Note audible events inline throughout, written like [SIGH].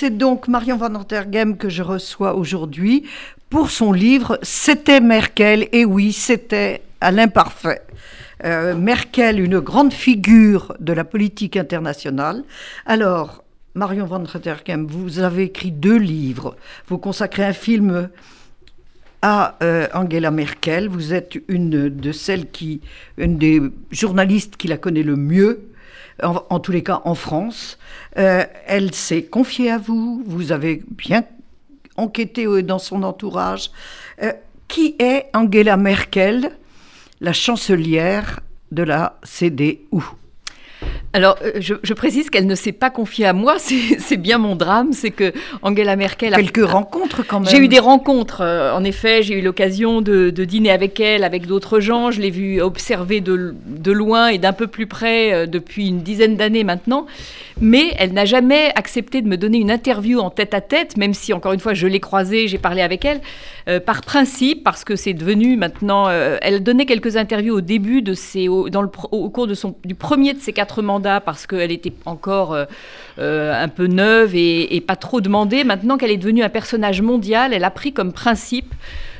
c'est donc Marion Van Tergem que je reçois aujourd'hui pour son livre C'était Merkel, et oui, c'était à l'imparfait. Euh, Merkel, une grande figure de la politique internationale. Alors, Marion Van Tergem, vous avez écrit deux livres. Vous consacrez un film à euh, Angela Merkel. Vous êtes une de celles qui, une des journalistes qui la connaît le mieux en, tous les cas en France. Euh, elle s'est confiée à vous, vous avez bien enquêté euh, dans son entourage. Euh, qui est Angela Merkel, la chancelière de la CDU alors, euh, je, précise qu'elle ne s'est pas confiée à moi, [LAUGHS] c'est bien mon drame, c'est que Angela Merkel a... Quelques rencontres quand même. J'ai eu des rencontres, euh, en effet, j'ai eu l'occasion de, dîner avec elle, avec d'autres gens, je l'ai vue observer de, de, loin et d'un peu plus près euh, depuis une dizaine d'années maintenant, mais elle n'a jamais accepté de me donner une interview en tête à tête, même si, encore une fois, je l'ai croisée, j'ai parlé avec elle, par principe, parce que c'est devenu maintenant... elle donnait quelques interviews au début de ses... dans le, au cours de son, du premier de ses quatre mandats parce qu'elle était encore euh, euh, un peu neuve et, pas trop demandée. Maintenant qu'elle est devenue un personnage mondial, elle a pris comme principe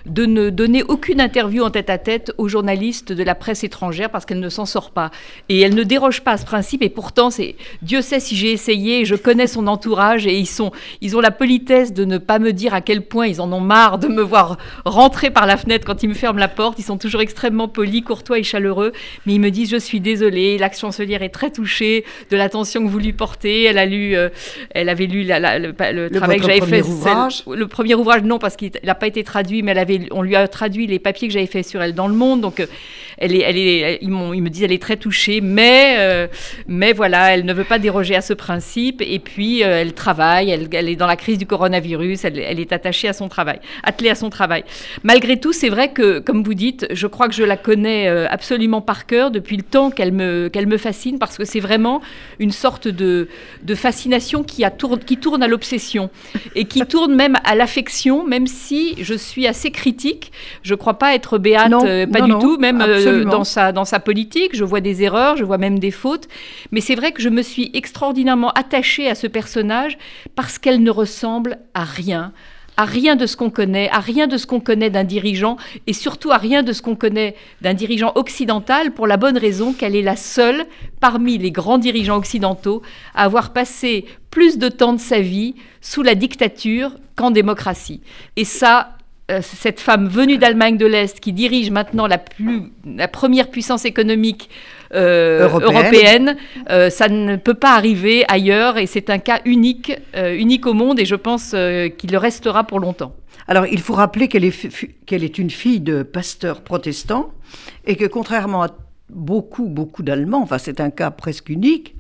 de ne donner aucune interview en tête-à-tête aux journalistes de la presse étrangère parce qu'elle ne s'en sort pas. Et elle ne déroge pas à ce principe. Et pourtant, c'est Dieu sait si j'ai essayé. Je connais son entourage et ils sont, ils ont la politesse de ne pas me dire à quel point ils en ont marre de me voir rentrer par la fenêtre quand ils me ferment la porte. Ils sont toujours extrêmement polis, courtois et chaleureux. Mais ils me disent je suis désolée. La chancelière est très touchée de l'attention que vous lui portez. Elle a lu, euh, elle avait lu le, travail que j'avais fait. Le premier ouvrage, non, parce qu'il n'a pas été traduit, mais elle avait on lui a traduit les papiers que j'avais fait sur elle dans le monde. Donc, euh, elle est, elle est, ils, me disent elle est très touchée, mais, euh, mais voilà, elle ne veut pas déroger à ce principe. Et puis, euh, elle travaille, elle, elle, est dans la crise du coronavirus, elle, elle, est attachée à son travail, attelée à son travail. Malgré tout, c'est vrai que, comme vous dites, je crois que je la connais absolument par cœur depuis le temps qu'elle me, qu'elle me fascine, parce que c'est vraiment une sorte de, de fascination qui, a tourne, qui tourne à l'obsession et qui tourne même à l'affection, même si je suis assez critique. Je ne crois pas être béate, euh, pas du tout, même euh, dans, sa, dans sa politique. Je vois des erreurs, je vois même des fautes. Mais c'est vrai que je me suis extraordinairement attachée à ce personnage parce qu'elle ne ressemble à rien à rien de ce qu'on connaît, à rien de ce qu'on connaît d'un dirigeant, et surtout à rien de ce qu'on connaît d'un dirigeant occidental, pour la bonne raison qu'elle est la seule parmi les grands dirigeants occidentaux à avoir passé plus de temps de sa vie sous la dictature qu'en démocratie. Et ça, cette femme venue d'Allemagne de l'Est qui dirige maintenant la, plus, la première puissance économique euh, européenne, euh, ça ne peut pas arriver ailleurs et c'est un cas unique, unique au monde et je pense qu'il le restera pour longtemps. Alors il faut rappeler qu'elle est, qu'elle est une fille de pasteur protestant et que contrairement à beaucoup, beaucoup d'Allemands, enfin c'est un cas presque unique,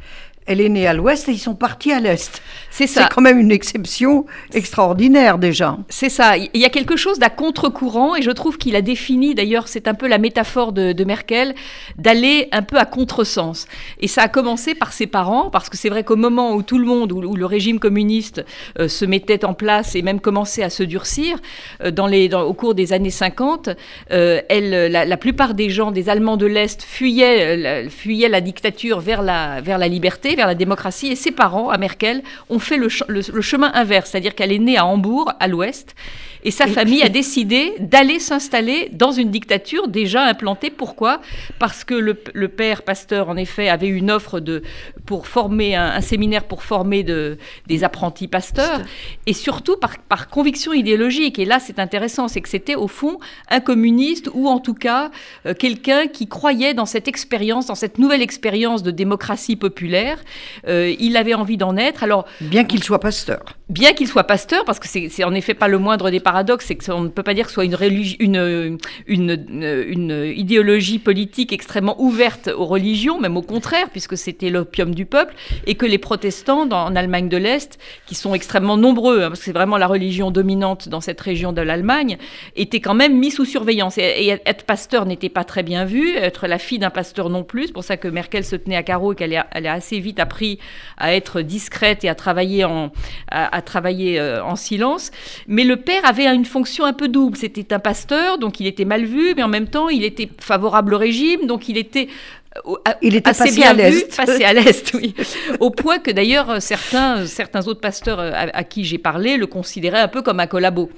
elle est née à l'ouest et ils sont partis à l'est. C'est ça. C'est quand même une exception extraordinaire déjà. C'est ça. Il y a quelque chose d'à contre-courant et je trouve qu'il a défini, d'ailleurs, c'est un peu la métaphore de, Merkel, d'aller un peu à contresens. Et ça a commencé par ses parents, parce que c'est vrai qu'au moment où tout le monde, où, le régime communiste euh, se mettait en place et même commençait à se durcir, euh, dans les, au cours des années 50, euh, elle, la, plupart des gens, des Allemands de l'Est, fuyaient, fuyaient la dictature vers la, vers la liberté vers la démocratie et ses parents, à Merkel, ont fait le, le chemin inverse, c'est-à-dire qu'elle est née à Hambourg, à l'ouest, et sa famille a décidé d'aller s'installer dans une dictature déjà implantée. Pourquoi? Parce que le, père Pasteur, en effet, avait une offre de, pour former un, séminaire pour former de, des apprentis pasteurs, et surtout par, par conviction idéologique. Et là, c'est intéressant, c'est que c'était au fond un communiste ou en tout cas euh, quelqu'un qui croyait dans cette expérience, dans cette nouvelle expérience de démocratie populaire. Euh, il avait envie d'en être. Alors bien qu'il soit pasteur. Bien qu'il soit pasteur, parce que c'est en effet pas le moindre des paradoxe, c'est qu'on ne peut pas dire que ce soit une, une, une, une, idéologie politique extrêmement ouverte aux religions, même au contraire, puisque c'était l'opium du peuple, et que les protestants en Allemagne de l'Est, qui sont extrêmement nombreux, hein, parce que c'est vraiment la religion dominante dans cette région de l'Allemagne, étaient quand même mis sous surveillance. Et, être pasteur n'était pas très bien vu, être la fille d'un pasteur non plus. C'est pour ça que Merkel se tenait à carreau et qu'elle elle a assez vite appris à être discrète et à travailler en, à, travailler euh, en silence. Mais le père avait une fonction un peu double. C'était un pasteur, donc il était mal vu, mais en même temps, il était favorable au régime, donc il était il était assez passé bien à l'Est. vu, passé à l'Est, oui. Au point que d'ailleurs certains, certains autres pasteurs à, à qui j'ai parlé le considéraient un peu comme un collabo.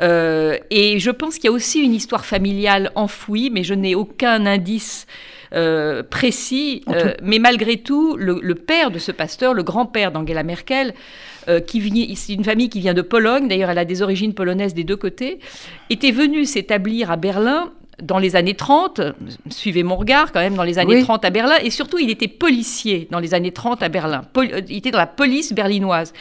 Euh, et je pense qu'il y a aussi une histoire familiale enfouie, mais je n'ai aucun indice euh, précis. Euh, mais malgré tout, le, le, père de ce pasteur, le grand-père d'Angela Merkel, euh, qui vient, c'est une famille qui vient de Pologne, d'ailleurs elle a des origines polonaises des deux côtés, était venue s'établir à Berlin dans les années 30, suivez mon regard quand même, dans les années Oui. 30 à Berlin, et surtout il était policier dans les années 30 à Berlin. Pol- euh, il était dans la police berlinoise.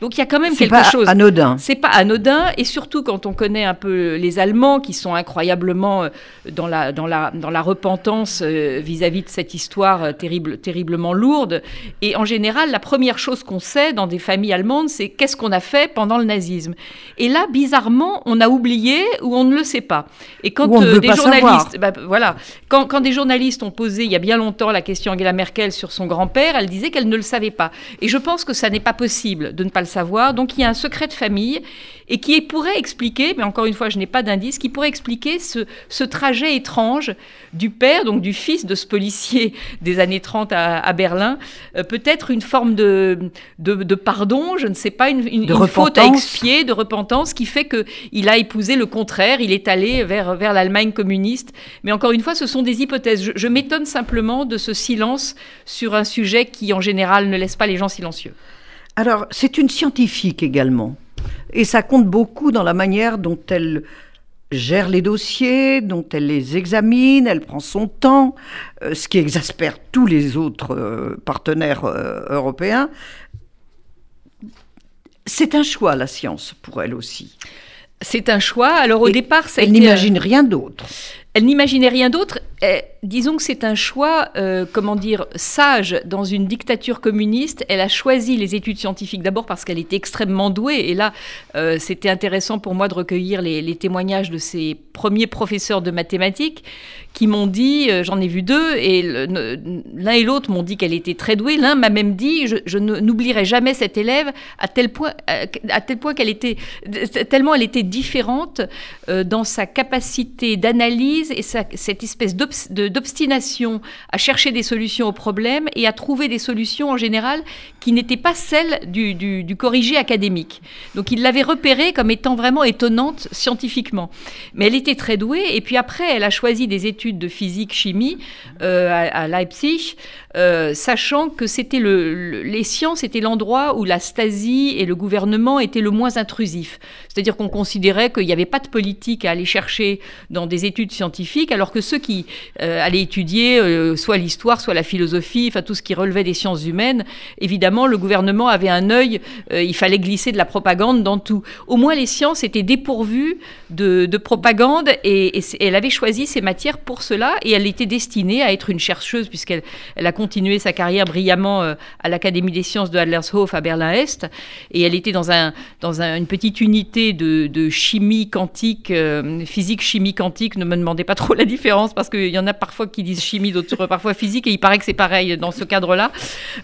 Donc il y a quand même C'est quelque pas chose. anodin. C'est pas anodin, et surtout quand on connaît un peu les Allemands qui sont incroyablement euh, dans la, dans la, dans la repentance euh, vis-à-vis de cette histoire terrible, terriblement lourde. Et en général, la première chose qu'on sait dans des familles allemandes, c'est qu'est-ce qu'on a fait pendant le nazisme. Et là, bizarrement, on a oublié ou on ne le sait pas. Et quand Ou on ne veut journalistes, bah, voilà, quand, quand des journalistes ont posé il y a bien longtemps la question Angela Merkel sur son grand-père, elle disait qu'elle ne le savait pas. Et je pense que ça n'est pas possible de ne pas le savoir. Donc il y a un secret de famille et qui pourrait expliquer, mais encore une fois, je n'ai pas d'indice, qui pourrait expliquer ce, ce trajet étrange du père, donc du fils de ce policier [LAUGHS] des années 30 à, à Berlin, euh, peut-être une forme de, de, de pardon, je ne sais pas, une, une- De une faute à expier, de repentance, qui fait qu'il a épousé le contraire, il est allé vers, vers l'Allemagne communiste. Mais encore une fois, ce sont des hypothèses. Je, je m'étonne simplement de ce silence sur un sujet qui, en général, ne laisse pas les gens silencieux. Alors, c'est une scientifique également. Et ça compte beaucoup dans la manière dont elle gère les dossiers, dont elle les examine, elle prend son temps, euh, ce qui exaspère tous les autres euh, partenaires euh, européens. C'est un choix, la science, pour elle aussi. C'est un choix. Alors au Et départ, ça a Elle n'imagine rien d'autre. Elle n'imaginait rien d'autre. Disons que c'est un choix, euh, comment dire, sage dans une dictature communiste. Elle a choisi les études scientifiques d'abord parce qu'elle était extrêmement douée. Et là, euh, c'était intéressant pour moi de recueillir les, témoignages de ses premiers professeurs de mathématiques qui m'ont dit, euh, j'en ai vu deux, et l'un et l'autre m'ont dit qu'elle était très douée. L'un m'a même dit, je, n'oublierai jamais cette élève à tel point, qu'elle était, tellement elle était différente dans sa capacité d'analyse et cette espèce de- d'obstination à chercher des solutions aux problèmes et à trouver des solutions en général qui n'étaient pas celles du, corrigé académique. Donc il l'avait repérée comme étant vraiment étonnante scientifiquement. Mais elle était très douée et puis après elle a choisi des études de physique, chimie euh, à, Leipzig, euh, sachant que c'était le, le- les sciences étaient l'endroit où la Stasi et le gouvernement étaient le moins intrusifs. C'est-à-dire qu'on considérait qu'il n'y avait pas de politique à aller chercher dans des études scientifiques, alors que ceux qui euh, allaient étudier euh, soit l'histoire, soit la philosophie, enfin tout ce qui relevait des sciences humaines, évidemment, le gouvernement avait un œil, euh, il fallait glisser de la propagande dans tout. Au moins, les sciences étaient dépourvues de, de propagande et, elle avait choisi ces matières pour cela et elle était destinée à être une chercheuse puisqu'elle elle a continué sa carrière brillamment euh, à l'Académie des sciences de Adlershof à Berlin-Est et elle était dans, un, dans un- une petite unité de, chimie quantique, euh, physique, chimie quantique. Ne me demandez pas trop la différence parce qu'il y en a parfois qui disent chimie, d'autres parfois physique et il paraît que c'est pareil dans ce cadre-là.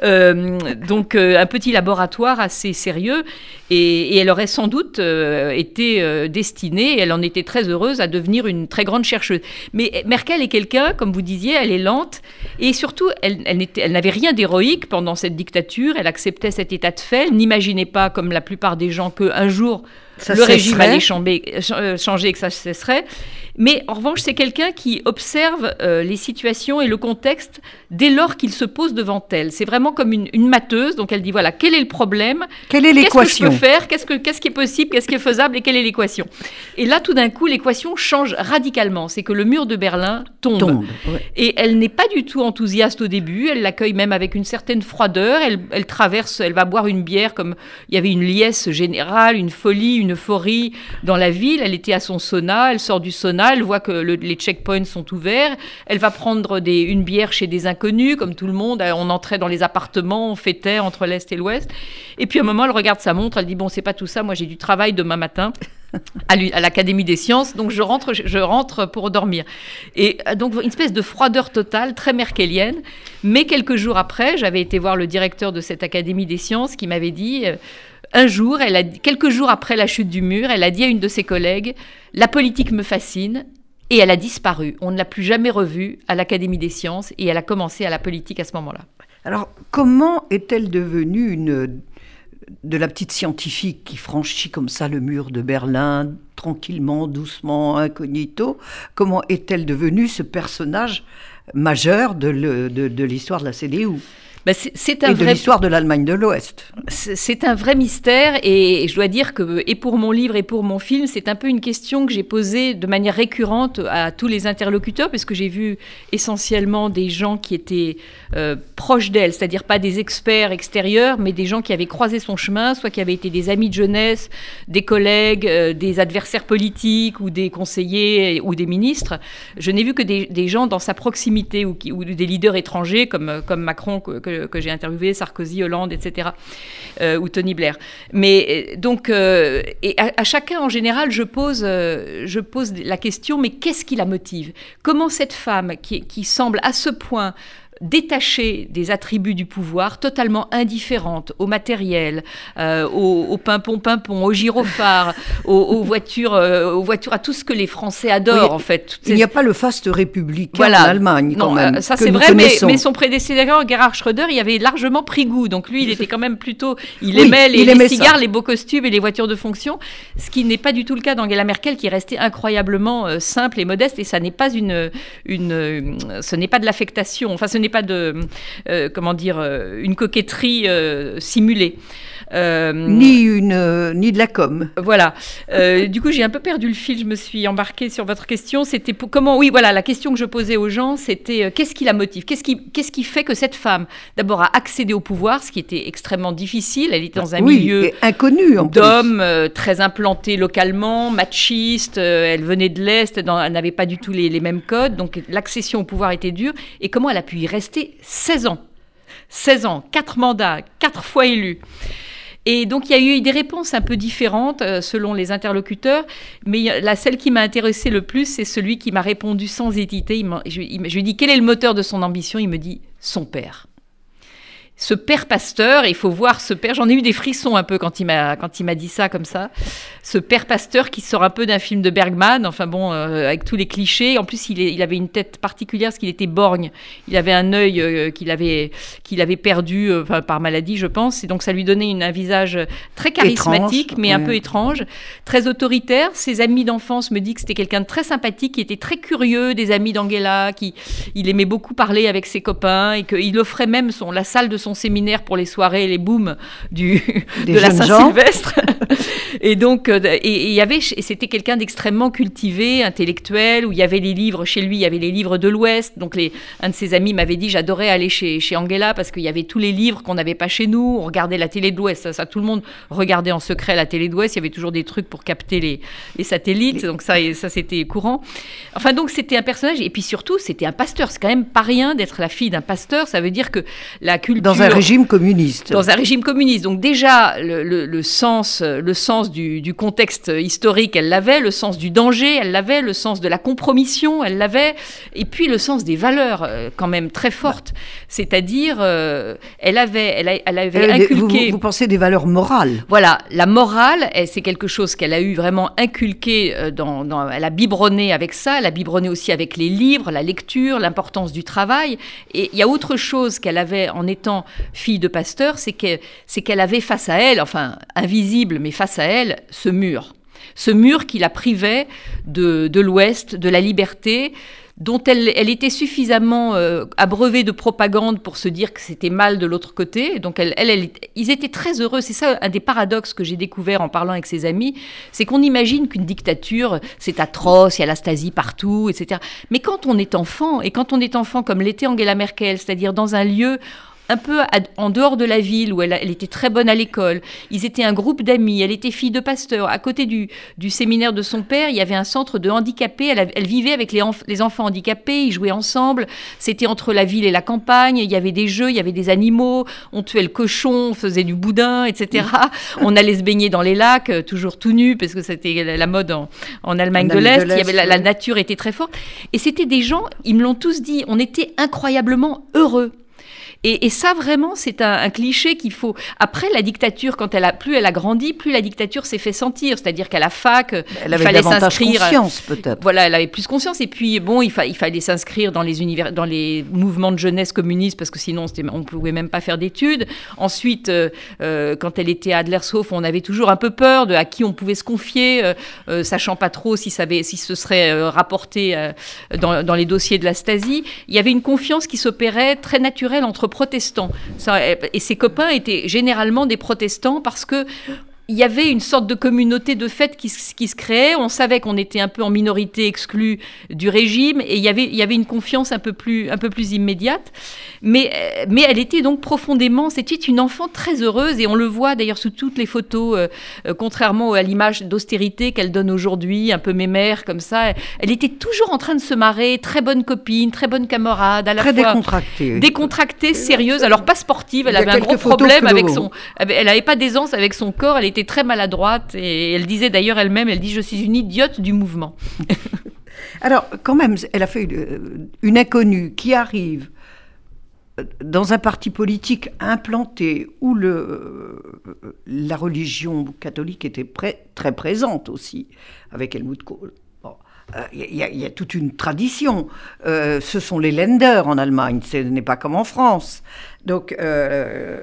Euh, donc euh, un petit laboratoire assez sérieux et, et elle aurait sans doute euh, été destinée, et elle en était très heureuse, à devenir une très grande chercheuse. Mais Merkel est quelqu'un, comme vous disiez, elle est lente et surtout elle, elle n'était- elle n'avait rien d'héroïque pendant cette dictature, elle acceptait cet état de fait, elle n'imaginait pas, comme la plupart des gens, qu'un jour Ça le régime allait changer et que ça cesserait. Mais en revanche, c'est quelqu'un qui observe euh, les situations et le contexte dès lors qu'il se pose devant elle. C'est vraiment comme une, une matheuse. Donc elle dit voilà, quel est le problème? Quelle est Qu'est-ce que je l'équation? peux faire? Qu'est-ce que- qu'est-ce qui est possible? Qu'est-ce qui est faisable? Et quelle est l'équation? Et là, tout d'un coup, l'équation change radicalement. C'est que le mur de Berlin tombe. Tombe. ouais. Et elle n'est pas du tout enthousiaste au début. Elle l'accueille même avec une certaine froideur. Elle, elle traverse, elle va boire une bière comme il y avait une liesse générale, une folie, une euphorie dans la ville. Elle était à son sauna. Elle sort du sauna. Elle voit que le- les checkpoints sont ouverts. Elle va prendre des, une bière chez des inconnus, comme tout le monde. On entrait dans les appartements, on fêtait entre l'est et l'ouest. Et puis à un moment, elle regarde sa montre. Elle dit bon, c'est pas tout ça. Moi, j'ai du travail demain matin [LAUGHS] à l'Académie des sciences, donc je rentre, je rentre pour dormir. Et euh, donc une espèce de froideur totale, très merkelienne. Mais quelques jours après, j'avais été voir le directeur de cette Académie des sciences qui m'avait dit, euh, un jour, elle a, quelques jours après la chute du mur, elle a dit à une de ses collègues, la politique me fascine. et elle a disparu. On ne l'a plus jamais revue à l'Académie des sciences et elle a commencé à la politique à ce moment-là. Alors, comment est-elle devenue de la petite scientifique qui franchit comme ça le mur de Berlin, tranquillement, doucement, incognito? Comment est-elle devenue ce personnage majeur de l'histoire de la CDU bah, c'est un et de l'histoire de l'Allemagne de l'Ouest. C'est un vrai mystère et je dois dire que, et pour mon livre et pour mon film, c'est un peu une question que j'ai posée de manière récurrente à tous les interlocuteurs, parce que j'ai vu essentiellement des gens qui étaient euh, proches d'elle, c'est-à-dire pas des experts extérieurs, mais des gens qui avaient croisé son chemin, soit qui avaient été des amis de jeunesse, des collègues, euh, des adversaires politiques ou des conseillers ou des ministres. Je n'ai vu que des, gens dans sa proximité ou, ou, des leaders étrangers comme, comme Macron, que, que, j'ai interviewé, Sarkozy, Hollande, etc., euh, ou Tony Blair. Mais euh, donc, euh, et à, chacun en général, je pose, je pose la question, mais qu'est-ce qui la motive? Comment cette femme qui semble à ce point détachée des attributs du pouvoir, totalement indifférente au matériel, euh, au, au pimpon-pimpon, au gyrophare, [LAUGHS] aux, voitures, euh, aux voitures, à tout ce que les Français adorent en fait. Il n'y a pas le faste républicain voilà. en Allemagne quand même. Euh, ça c'est vrai, mais, son prédécesseur Gerhard Schröder y avait largement pris goût. Donc lui, il était quand même plutôt, il aimait les, cigares, les beaux costumes et les voitures de fonction, ce qui n'est pas du tout le cas d'Angela Merkel, qui est restée incroyablement simple et modeste. Et ça n'est pas une, une, ce n'est pas de l'affectation. Enfin, ce n'est pas de, euh, comment dire, euh, une coquetterie euh, simulée. Ni une ni de la com. Voilà. du coup, j'ai un peu perdu le fil. Je me suis embarquée sur votre question. C'était pour comment Oui, voilà. La question que je posais aux gens, c'était qu'est-ce qui la motive? Qu'est-ce qui qu'est-ce qui fait que cette femme, d'abord, a accédé au pouvoir, ce qui était extrêmement difficile. Elle était dans un milieu inconnu d'hommes très implantés localement, machistes. elle venait de l'est, elle n'avait pas du tout les, les mêmes codes. Donc, l'accession au pouvoir était dure. Et comment elle a pu y rester 16 ans? 16 ans, 4 mandats, 4 fois élu. Et donc il y a eu des réponses un peu différentes euh, selon les interlocuteurs, mais la celle qui m'a intéressée le plus, c'est celui qui m'a répondu sans hésiter. je, je lui ai dit quel est le moteur de son ambition? Il me dit son père ce père pasteur, il faut voir ce père, j'en ai eu des frissons un peu quand il m'a quand il m'a dit ça comme ça, ce père pasteur qui sort un peu d'un film de Bergman, enfin bon, euh, avec tous les clichés. En plus, il, il, avait une tête particulière parce qu'il était borgne. Il avait un œil euh, qu'il avait qu'il avait perdu euh, par maladie, je pense, et donc ça lui donnait un visage très charismatique, mais un peu étrange, très autoritaire. Ses amis d'enfance me disent que c'était quelqu'un de très sympathique, qui était très curieux des amis d'Angela, qui il aimait beaucoup parler avec ses copains et qu'il offrait même son la salle de son séminaire pour les soirées, les booms du, de la Saint-Sylvestre. [LAUGHS] et donc, euh, et il y avait, c'était quelqu'un d'extrêmement cultivé, intellectuel, où il y avait les livres, chez lui, il y avait les livres de l'Ouest. Donc, les, un de ses amis m'avait dit, j'adorais aller chez, chez Angela parce qu'il y avait tous les livres qu'on n'avait pas chez nous. On regardait la télé de l'Ouest. Ça, tout le monde regardait en secret la télé de l'Ouest. Il y avait toujours des trucs pour capter les, les satellites. Donc, ça, ça c'était courant. Enfin, donc, c'était un personnage. Et puis surtout, c'était un pasteur. C'est quand même pas rien d'être la fille d'un pasteur. Ça veut dire que la culture un régime communiste. Dans un régime communiste. Donc déjà, le, sens, le sens du, contexte historique, elle l'avait, le sens du danger, elle l'avait, le sens de la compromission, elle l'avait, et puis le sens des valeurs, euh, quand même très fortes. C'est-à-dire, euh, elle avait, elle, avait inculqué... Vous, pensez des valeurs morales Voilà, la morale, c'est quelque chose qu'elle a eu vraiment inculqué, euh, dans, dans, elle a biberonné avec ça, elle a biberonné aussi avec les livres, la lecture, l'importance du travail. Et il y a autre chose qu'elle avait en étant fille de pasteur, c'est qu'elle avait face à elle, enfin invisible, mais face à elle, ce mur. Ce mur qui la privait de, l'Ouest, de la liberté, dont elle, était suffisamment euh, abreuvée de propagande pour se dire que c'était mal de l'autre côté. Donc elle, ils étaient très heureux. C'est ça un des paradoxes que j'ai découvert en parlant avec ses amis, c'est qu'on imagine qu'une dictature, c'est atroce, il y a la Stasi partout, etc. Mais quand on est enfant, et quand on est enfant comme l'était Angela Merkel, c'est-à-dire dans un lieu un peu en dehors de la ville où elle, était très bonne à l'école. Ils étaient un groupe d'amis. Elle était fille de pasteur. À côté du, séminaire de son père, il y avait un centre de handicapés. Elle, vivait avec les, les, enfants handicapés. Ils jouaient ensemble. C'était entre la ville et la campagne. Il y avait des jeux, il y avait des animaux. On tuait le cochon, on faisait du boudin, etc. on allait se baigner dans les lacs, euh, toujours tout nu, parce que c'était la mode en, Allemagne de l'Est. La, la nature était très forte. Et c'était des gens, ils me l'ont tous dit, on était incroyablement heureux. Et, ça, vraiment, c'est un, cliché qu'il faut. Après, la dictature, quand elle a plus elle a grandi, plus la dictature s'est fait sentir. C'est-à-dire qu'à la fac, elle avait il fallait s'inscrire. conscience, peut-être. Voilà, elle avait plus conscience. Et puis, bon, il, il fallait s'inscrire dans les univers, dans les mouvements de jeunesse communistes parce que sinon, on ne pouvait même pas faire d'études. Ensuite, euh, euh, quand elle était à Adlershof, on avait toujours un peu peur de à qui on pouvait se confier, euh, sachant pas trop si, ça avait, si ce serait rapporté dans, dans, les dossiers de la Stasi. Il y avait une confiance qui s'opérait très naturelle entre protestants. et ses copains étaient généralement des protestants parce que il y avait une sorte de communauté de fait qui, se créait. On savait qu'on était un peu en minorité exclue du régime et il y avait, il y avait une confiance un peu plus, un peu plus immédiate. Mais, euh, mais elle était donc profondément, c'était une enfant très heureuse et on le voit d'ailleurs sous toutes les photos, euh, euh, contrairement à l'image d'austérité qu'elle donne aujourd'hui, un peu mémère comme ça. Elle était toujours en train de se marrer, très bonne copine, très bonne camarade, à la très décontractée. Décontractée, sérieuse. Alors pas sportive, elle avait un gros problème avec son, elle n'avait pas d'aisance avec son corps. Elle était très maladroite et elle disait d'ailleurs elle-même, elle dit je suis une idiote du mouvement. [LAUGHS] Alors quand même, elle a fait une, inconnue qui arrive dans un parti politique implanté où le, la religion catholique était très présente aussi, avec Helmut Kohl. Il y, a toute une tradition. Euh, ce sont les Länder en Allemagne, ce n'est pas comme en France. Donc, euh,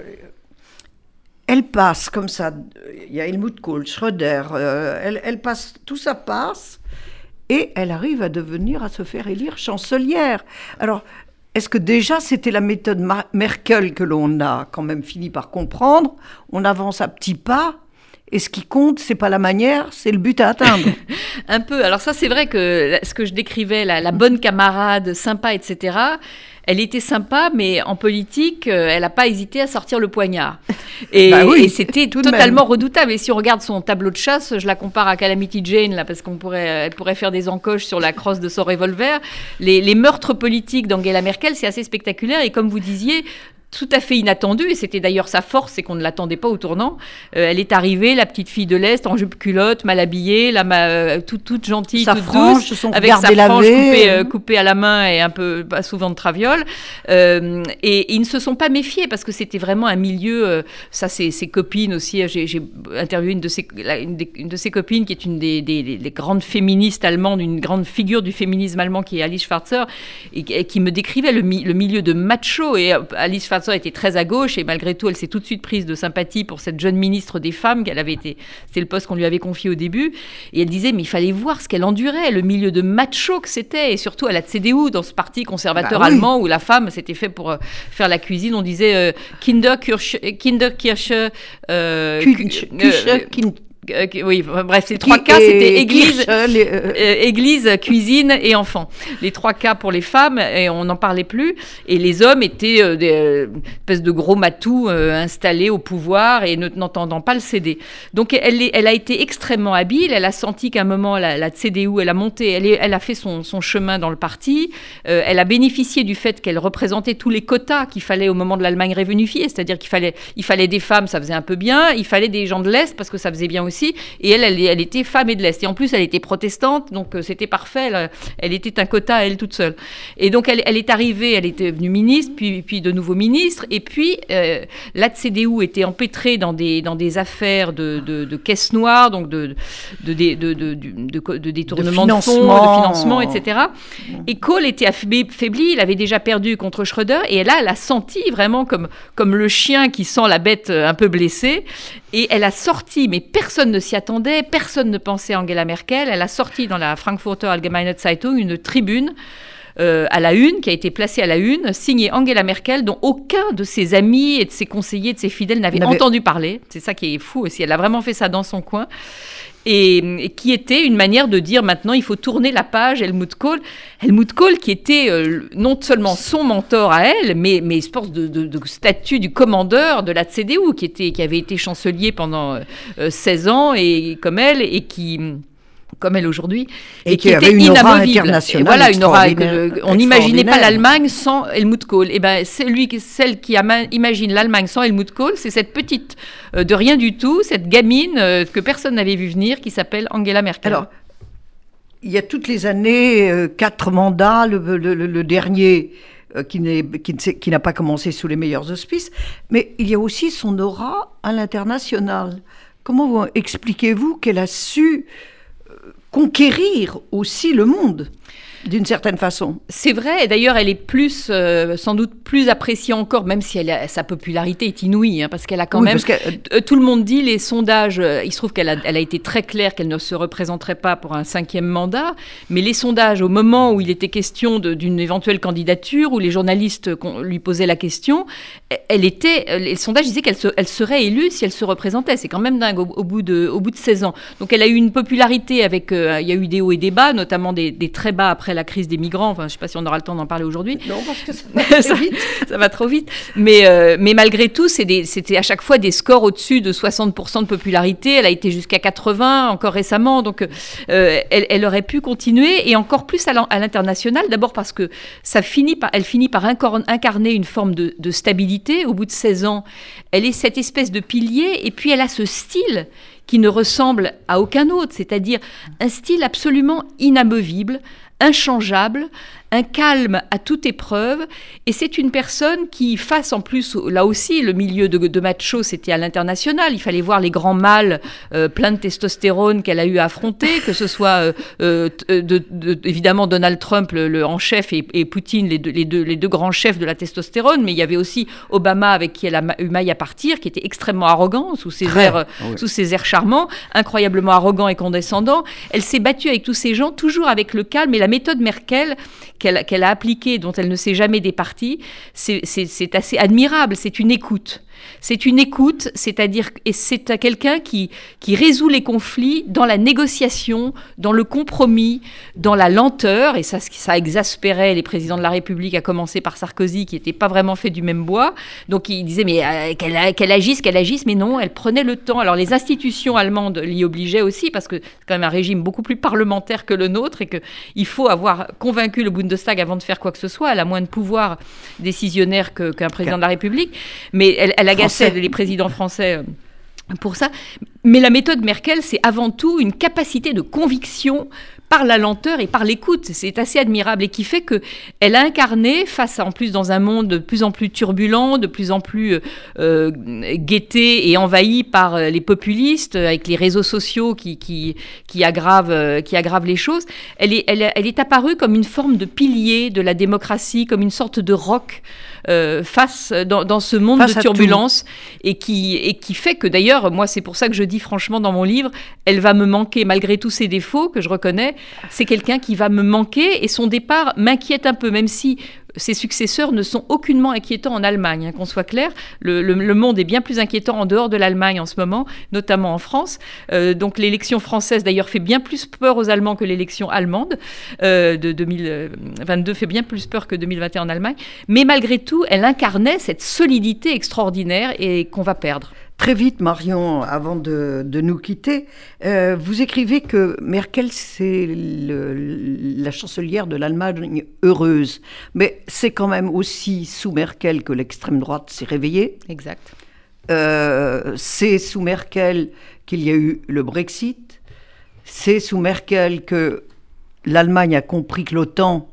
elle passe comme ça. Il y a Helmut Kohl, Schröder, euh, elle, passe, tout ça passe, et elle arrive à devenir, à se faire élire chancelière. Alors, est-ce que déjà c'était la méthode Merkel que l'on a quand même fini par comprendre? On avance à petits pas. Et ce qui compte, c'est pas la manière, c'est le but à atteindre. [LAUGHS] un peu. Alors ça, c'est vrai que ce que je décrivais, la bonne camarade, sympa, etc elle était sympa, mais en politique, euh, elle n'a pas hésité à sortir le poignard. [LAUGHS] Et, bah c'était totalement redoutable. Et si on regarde son tableau de chasse, je la compare à Calamity Jane, là, parce qu'on pourrait, elle pourrait faire des encoches sur la crosse de son revolver. Les, les meurtres politiques d'Angela Merkel, c'est assez spectaculaire. Et comme vous disiez, tout à fait inattendu, et c'était d'ailleurs sa force, c'est qu'on ne l'attendait pas au tournant. Euh, elle est arrivée, la petite fille de l'Est, en jupe culotte, mal habillée, la, euh, toute, gentille, toute douce, avec sa frange coupée, euh, coupée, à la main et un peu pas souvent de traviole. Et, ils ne se sont pas méfiés, parce que c'était vraiment un milieu, ça c'est ses copines aussi, j'ai interviewé une de, ses, une, de ses copines qui est une des, des, grandes féministes allemandes, une grande figure du féminisme allemand qui est Alice Schwarzer, et, qui me décrivait le, le milieu de macho, et Alice Schwarzer était très à gauche et malgré tout, elle s'est tout de suite prise de sympathie pour cette jeune ministre des Femmes qu'elle avait été. C'est le poste qu'on lui avait confié au début. Et elle disait, mais il fallait voir ce qu'elle endurait, le milieu de macho que c'était, et surtout à la CDU, dans ce parti conservateur bah allemand où la femme s'était fait pour euh, faire la cuisine? On disait euh, Kinderkirche, Kinderkirche, euh, euh, oui, bref, ces trois cas, c'était église, euh, euh, église, cuisine et enfants. Les trois cas pour les femmes, et on n'en parlait plus. Et les hommes étaient des espèces de gros matous installés au pouvoir et n'entendant pas le céder. Donc, elle, elle a été extrêmement habile. Elle a senti qu'à un moment, la, la, CDU, elle a monté, elle, elle a fait son, son, chemin dans le parti. elle a bénéficié du fait qu'elle représentait tous les quotas qu'il fallait au moment de l'Allemagne réunifiée. C'est-à-dire qu'il fallait, il fallait des femmes, ça faisait un peu bien. Il fallait des gens de l'Est parce que ça faisait bien aussi et elle, elle, était femme et de l'Est. Et en plus, elle était protestante, donc euh, c'était parfait. Elle, était un quota, elle toute seule. Et donc, elle, est arrivée, elle était venue ministre, puis, puis de nouveau ministre. Et puis, euh, la CDU était empêtrée dans des, dans des affaires de, de, caisse noire, donc de, de, de, de détournement de, fonds, de financement, etc. Et Kohl était affaibli, il avait déjà perdu contre Schröder. Et là, elle a senti vraiment comme, comme le chien qui sent la bête un peu blessée. Et elle a sorti, mais personne ne s'y attendait, personne ne pensait à Angela Merkel. Elle a sorti dans la Frankfurter Allgemeine Zeitung une tribune euh, à la une, qui a été placée à la une, signée Angela Merkel, dont aucun de ses amis et de ses conseillers, de ses fidèles n'avait entendu parler. C'est ça qui est fou aussi. Elle a vraiment fait ça dans son coin et, qui était une manière de dire maintenant il faut tourner la page Helmut Kohl. Helmut Kohl qui était euh, non seulement son mentor à elle, mais, mais espèce de, de, statut du commandeur de la CDU, qui, était, qui avait été chancelier pendant 16 euh, ans et comme elle, et qui comme elle aujourd'hui, et, qui, était une inamovible. voilà, une aura. on n'imaginait pas l'Allemagne sans Helmut Kohl. Et eh ben, c'est lui, celle qui imagine l'Allemagne sans Helmut Kohl, c'est cette petite euh, de rien du tout, cette gamine euh, que personne n'avait vu venir, qui s'appelle Angela Merkel. Alors, il y a toutes les années euh, quatre mandats. Le, dernier qui n'a pas commencé sous les meilleurs auspices, mais il y a aussi son aura à l'international. Comment expliquez-vous qu'elle a su conquérir aussi le monde d'une certaine façon. C'est vrai, et d'ailleurs elle est plus, euh, sans doute plus appréciée encore, même si elle sa popularité est inouïe, hein, parce qu'elle a quand même... Euh, tout le monde dit, les sondages, euh, il se trouve qu'elle a, elle a été très claire qu'elle ne se représenterait pas pour un cinquième mandat, mais les sondages, au moment où il était question d'une éventuelle candidature, où les journalistes lui posaient la question, elle était, les sondages disaient qu'elle elle serait élue si elle se représentait. C'est quand même dingue au, bout de, au bout de 16 ans. Donc elle a eu une popularité avec... il y a eu des hauts et des bas, notamment des, des très bas après la crise des migrants. Enfin, je ne sais pas si on aura le temps d'en parler aujourd'hui. Non, parce que ça va, [LAUGHS] trop vite. ça va trop vite. Mais, euh, mais malgré tout, c'était à chaque fois des scores au-dessus de 60% de popularité. Elle a été jusqu'à 80 encore récemment. Donc, euh, elle, aurait pu continuer et encore plus à l'international. D'abord parce que ça finit par, elle finit par incarner une forme de, de stabilité. Au bout de 16 ans, elle est cette espèce de pilier et puis elle a ce style qui ne ressemble à aucun autre, c'est-à-dire un style absolument inamovible, inchangeable, un calme à toute épreuve. Et c'est une personne qui, face en plus, là aussi, le milieu de, de macho, c'était à l'international. Il fallait voir les grands mâles euh, pleins de testostérone qu'elle a eu à affronter, que ce soit euh, euh, de, évidemment Donald Trump le, en chef et, Poutine, les deux, les, deux, les deux grands chefs de la testostérone, mais il y avait aussi Obama avec qui elle a eu maille à partir, qui était extrêmement arrogant sous ses, airs, sous ses airs charmants, incroyablement arrogant et condescendant. Elle s'est battue avec tous ces gens, toujours avec le calme et la méthode Merkel qu'elle a appliquée, dont elle ne s'est jamais départie, c'est assez admirable. C'est une écoute. C'est une écoute, c'est-à-dire et c'est quelqu'un qui, qui résout les conflits dans la négociation, dans le compromis, dans la lenteur, et ça, ça exaspérait les présidents de la République, à commencer par Sarkozy, qui n'était pas vraiment fait du même bois. Donc il disait, mais euh, qu'elle agisse, qu'elle agisse, mais non, elle prenait le temps. Alors les institutions allemandes l'y obligeaient aussi, parce que c'est quand même un régime beaucoup plus parlementaire que le nôtre, et qu'il faut avoir convaincu le Bundestag avant de faire quoi que ce soit. Elle a moins de pouvoir décisionnaire qu'un président de la République, mais elle, elle agaçait les présidents français euh, pour ça. Mais la méthode Merkel, c'est avant tout une capacité de conviction par la lenteur et par l'écoute. C'est assez admirable et qui fait que elle a incarné, face en plus dans un monde de plus en plus turbulent, de plus en plus euh, euh guetté et envahi par euh, les populistes, avec les réseaux sociaux qui, qui, qui, aggravent, qui aggravent les choses, elle est, elle, elle est apparue comme une forme de pilier de la démocratie, comme une sorte de roc euh, face dans, dans, ce monde de turbulence et qui, et qui fait que d'ailleurs, moi c'est pour ça que je dis franchement dans mon livre, elle va me manquer malgré tous ses défauts que je reconnais, c'est quelqu'un qui va me manquer et son départ m'inquiète un peu, même si ses successeurs ne sont aucunement inquiétants en Allemagne, hein, qu'on soit clair. Le, monde est bien plus inquiétant en dehors de l'Allemagne en ce moment, notamment en France. Euh, donc l'élection française, d'ailleurs, fait bien plus peur aux Allemands que l'élection allemande euh, de 2022 fait bien plus peur que 2021 en Allemagne. Mais malgré tout, elle incarnait cette solidité extraordinaire et qu'on va perdre. Très vite, Marion, avant de, nous quitter, euh, vous écrivez que Merkel, c'est la chancelière de l'Allemagne heureuse. Mais c'est quand même aussi sous Merkel que l'extrême droite s'est réveillée. Exact. Euh, c'est sous Merkel qu'il y a eu le Brexit. C'est sous Merkel que l'Allemagne a compris que l'OTAN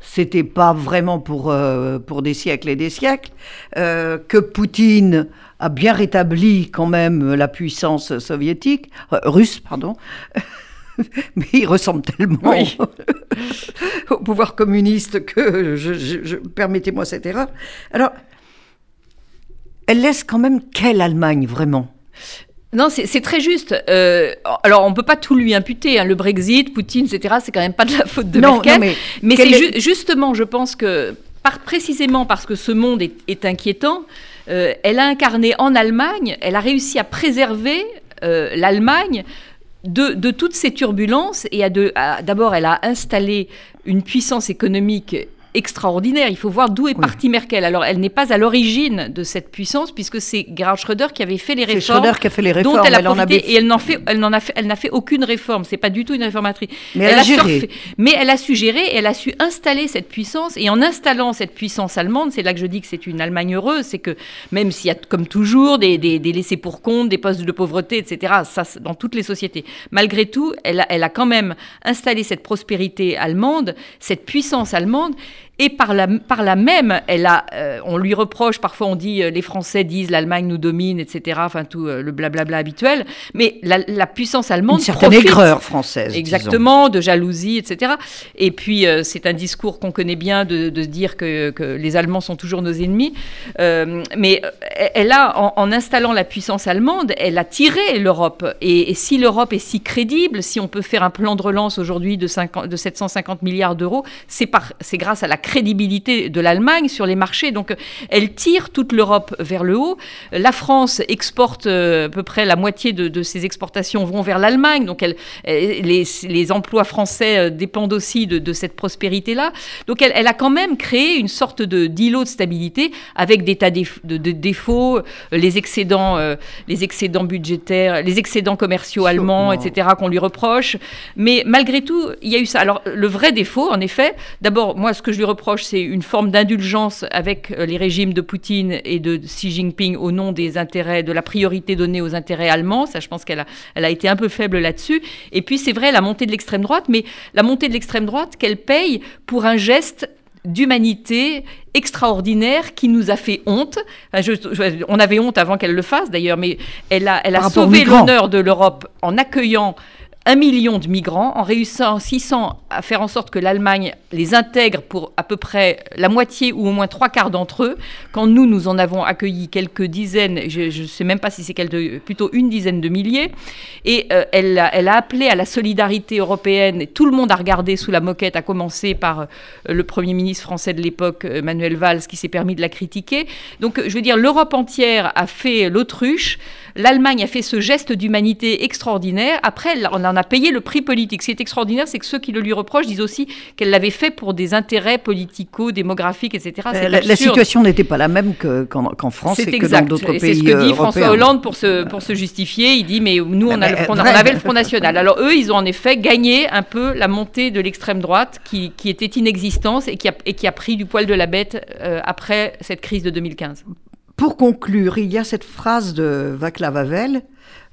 c'était pas vraiment pour, euh, pour des siècles et des siècles, que Poutine a bien rétabli quand même la puissance soviétique, euh, russe, pardon. [LAUGHS] Mais il ressemble tellement [LAUGHS] au pouvoir communiste que, je, permettez-moi cette erreur. Alors, elle laisse quand même quelle Allemagne vraiment? Non, c'est très juste. Euh, alors, on ne peut pas tout lui imputer. Hein. le Brexit, Poutine, etc., c'est quand même pas de la faute de non, Merkel. mais, c'est justement, je pense que, par, précisément parce que ce monde est inquiétant, euh, elle a incarné en Allemagne, elle a réussi à préserver euh, l'Allemagne de, toutes ces turbulences et d'abord elle a installé une puissance économique extraordinaire. Il faut voir d'où est partie Merkel. Alors, elle n'est pas à l'origine de cette puissance, puisque c'est Gerhard Schröder qui avait fait les réformes. Schröder qui a fait les réformes. Dont elle a profité, et elle n'en fait, elle n'en a fait, elle n'a fait aucune réforme. C'est pas du tout une réformatrice. Mais elle, a, géré. mais elle a su gérer et elle a su installer cette puissance. Et en installant cette puissance allemande, c'est là que je dis que c'est une Allemagne heureuse. C'est que même s'il y a, comme toujours, des, des, des laissés pour compte, des postes de pauvreté, etc., ça, dans toutes les sociétés. Malgré tout, elle a, elle a quand même installé cette prospérité allemande, cette puissance allemande et par la, par la même, elle a, euh, on lui reproche, parfois on dit, euh, les Français disent l'Allemagne nous domine, etc., enfin tout euh, le blablabla habituel, mais la, puissance allemande... Une certaine aigreur française. Exactement, de jalousie, etc. Et puis c'est un discours qu'on connaît bien de, de dire que, que, les Allemands sont toujours nos ennemis, mais elle a, en, installant la puissance allemande, elle a tiré l'Europe. Et, si l'Europe est si crédible, si on peut faire un plan de relance aujourd'hui de, de 750 milliards d'euros, c'est grâce à la crédibilité de l'Allemagne sur les marchés. Donc elle tire toute l'Europe vers le haut. La France exporte euh, à peu près la moitié de, ses exportations vont vers l'Allemagne. Donc elle, les, emplois français euh, dépendent aussi de, cette prospérité-là. Donc elle, a quand même créé une sorte de d'îlot de stabilité avec des tas de, défauts, euh, les excédents, les excédents budgétaires, les excédents commerciaux allemands, etc. qu'on lui reproche. Mais malgré tout, il y a eu ça. Alors le vrai défaut, en effet, d'abord moi ce que je lui reproche c'est une forme d'indulgence avec euh, les régimes de Poutine et de Xi Jinping au nom des intérêts, de la priorité donnée aux intérêts allemands. Ça, je pense qu'elle a, elle a été un peu faible là-dessus. Et puis, c'est vrai, la montée de l'extrême droite, mais la montée de l'extrême droite qu'elle paye pour un geste d'humanité extraordinaire qui nous a fait honte. on avait honte avant qu'elle le fasse d'ailleurs, mais elle a, elle a sauvé l'honneur de l'Europe en accueillant un million de migrants, en réussissant à faire en sorte que l'Allemagne les intègre pour à peu près la moitié ou au moins trois quarts d'entre eux, quand nous, nous en avons accueilli quelques dizaines, je ne sais même pas si c'est plutôt une dizaine de milliers, et euh, elle, elle, a appelé à la solidarité européenne, et tout le monde a regardé sous la moquette, à commencer par euh, le Premier ministre français de l'époque, euh, Manuel Valls, qui s'est permis de la critiquer. Donc, je veux dire, l'Europe entière a fait l'autruche, l'Allemagne a fait ce geste d'humanité extraordinaire, après, on en a payé le prix politique. Ce qui est extraordinaire, c'est que ceux qui le lui reprochent disent aussi qu'elle l'avait fait pour des intérêts politico-démographiques, etc. Euh, la, situation n'était pas la même qu'en France et que dans d'autres pays. C'est ce que dit François Hollande pour se, pour se justifier. Il dit mais nous on, a le Front, on avait le Front National. [LAUGHS] Alors eux, ils ont en effet gagné un peu la montée de l'extrême droite qui, qui, était inexistante et qui, a, et qui a pris du poil de la bête euh, après cette crise de 2015. Pour conclure, il y a cette phrase de Václav Havel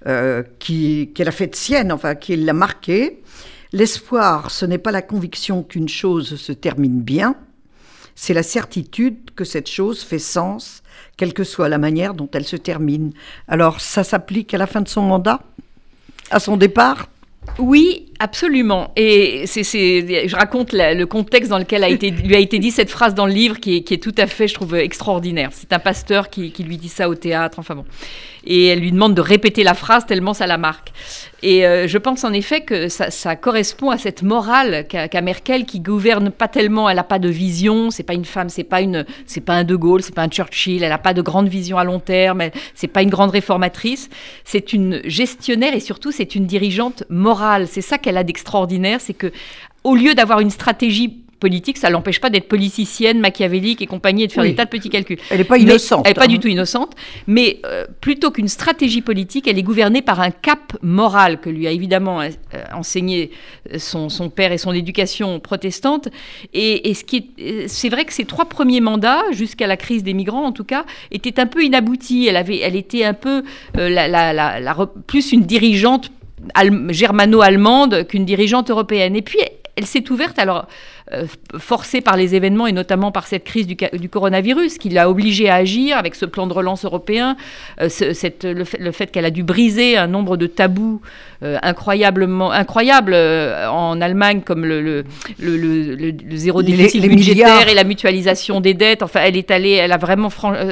euh, qu'elle a faite sienne, enfin, qui l'a marquée. L'espoir, ce n'est pas la conviction qu'une chose se termine bien, c'est la certitude que cette chose fait sens, quelle que soit la manière dont elle se termine. Alors, ça s'applique à la fin de son mandat? À son départ? Oui, absolument. Et c'est, je raconte le contexte dans lequel [LAUGHS] lui a été dit cette phrase dans le livre qui est, qui est tout à fait, je trouve, extraordinaire. C'est un pasteur qui, qui, lui dit ça au théâtre, enfin bon et elle lui demande de répéter la phrase tellement ça la marque. Et euh, je pense en effet que ça, correspond à cette morale qu'a Merkel qui gouverne pas tellement, elle n'a pas de vision, c'est pas une femme, c'est pas une, c'est pas un De Gaulle, c'est pas un Churchill, elle n'a pas de grande vision à long terme, c'est pas une grande réformatrice, c'est une gestionnaire et surtout c'est une dirigeante morale. C'est ça qu'elle a d'extraordinaire, c'est que au lieu d'avoir une stratégie politique, ça l'empêche pas d'être politicienne, machiavélique et compagnie et de faire des tas de petits calculs. Elle n'est pas innocente. elle n'est pas du hein. tout innocente, mais euh, plutôt qu'une stratégie politique, elle est gouvernée par un cap moral que lui a évidemment euh, enseigné euh, son, son, père et son éducation protestante. Et, et ce qui c'est vrai que ses trois premiers mandats, jusqu'à la crise des migrants en tout cas, étaient un peu inaboutis. Elle avait, elle était un peu la, la, la, plus une dirigeante germano-allemande qu'une dirigeante européenne. Et puis elle s'est ouverte alors euh, forcée par les événements et notamment par cette crise du, coronavirus qui l'a obligée à agir avec ce plan de relance européen, euh, cette, le fait, qu'elle a dû briser un nombre de tabous euh, incroyablement incroyables en Allemagne comme le, le, le, zéro déficit budgétaire et la mutualisation des dettes. Enfin, elle est allée, elle a vraiment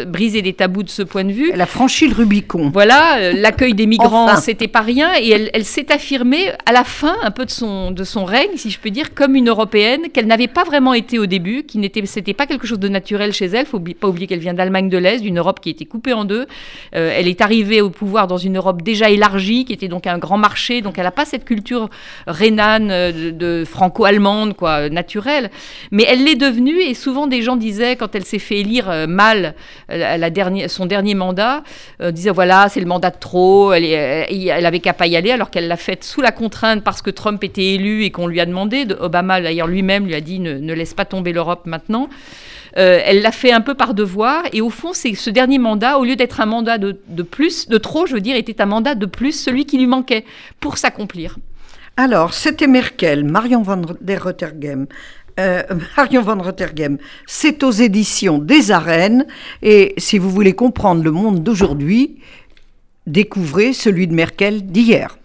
brisé des tabous de ce point de vue. Elle a franchi le Rubicon. Voilà, l'accueil des migrants, c'était pas rien et elle, elle s'est affirmée à la fin un peu de son, de son règne, si je peux dire, comme une européenne qu'elle n'avait pas vraiment été au début, qui n'était, c'était pas quelque chose de naturel chez elle. Faut pas oublier qu'elle vient d'Allemagne de l'Est, d'une Europe qui était coupée en deux. Euh, elle est arrivée au pouvoir dans une Europe déjà élargie, qui était donc un grand marché. Donc elle n'a pas cette culture rhénane euh, de, franco-allemande, quoi, naturelle. Mais elle l'est devenue, et souvent des gens disaient, quand elle s'est fait élire euh, mal son dernier mandat, disaient voilà, c'est le mandat de trop, elle, elle avait qu'à pas y aller, alors qu'elle l'a fait sous la contrainte parce que Trump était élu et qu'on lui a demandé. Obama d'ailleurs lui-même lui a dit ne, laisse pas tomber l'Europe maintenant. Euh, elle l'a fait un peu par devoir, et au fond, ce dernier mandat, au lieu d'être un mandat de, plus, de trop, je veux dire, était un mandat de plus, celui qui lui manquait pour s'accomplir. Alors, c'était Merkel, Marion van der Rottergem, Euh, [LAUGHS] Marion van Rottergem, c'est aux éditions des Arènes. Et si vous voulez comprendre le monde d'aujourd'hui, découvrez celui de Merkel d'hier.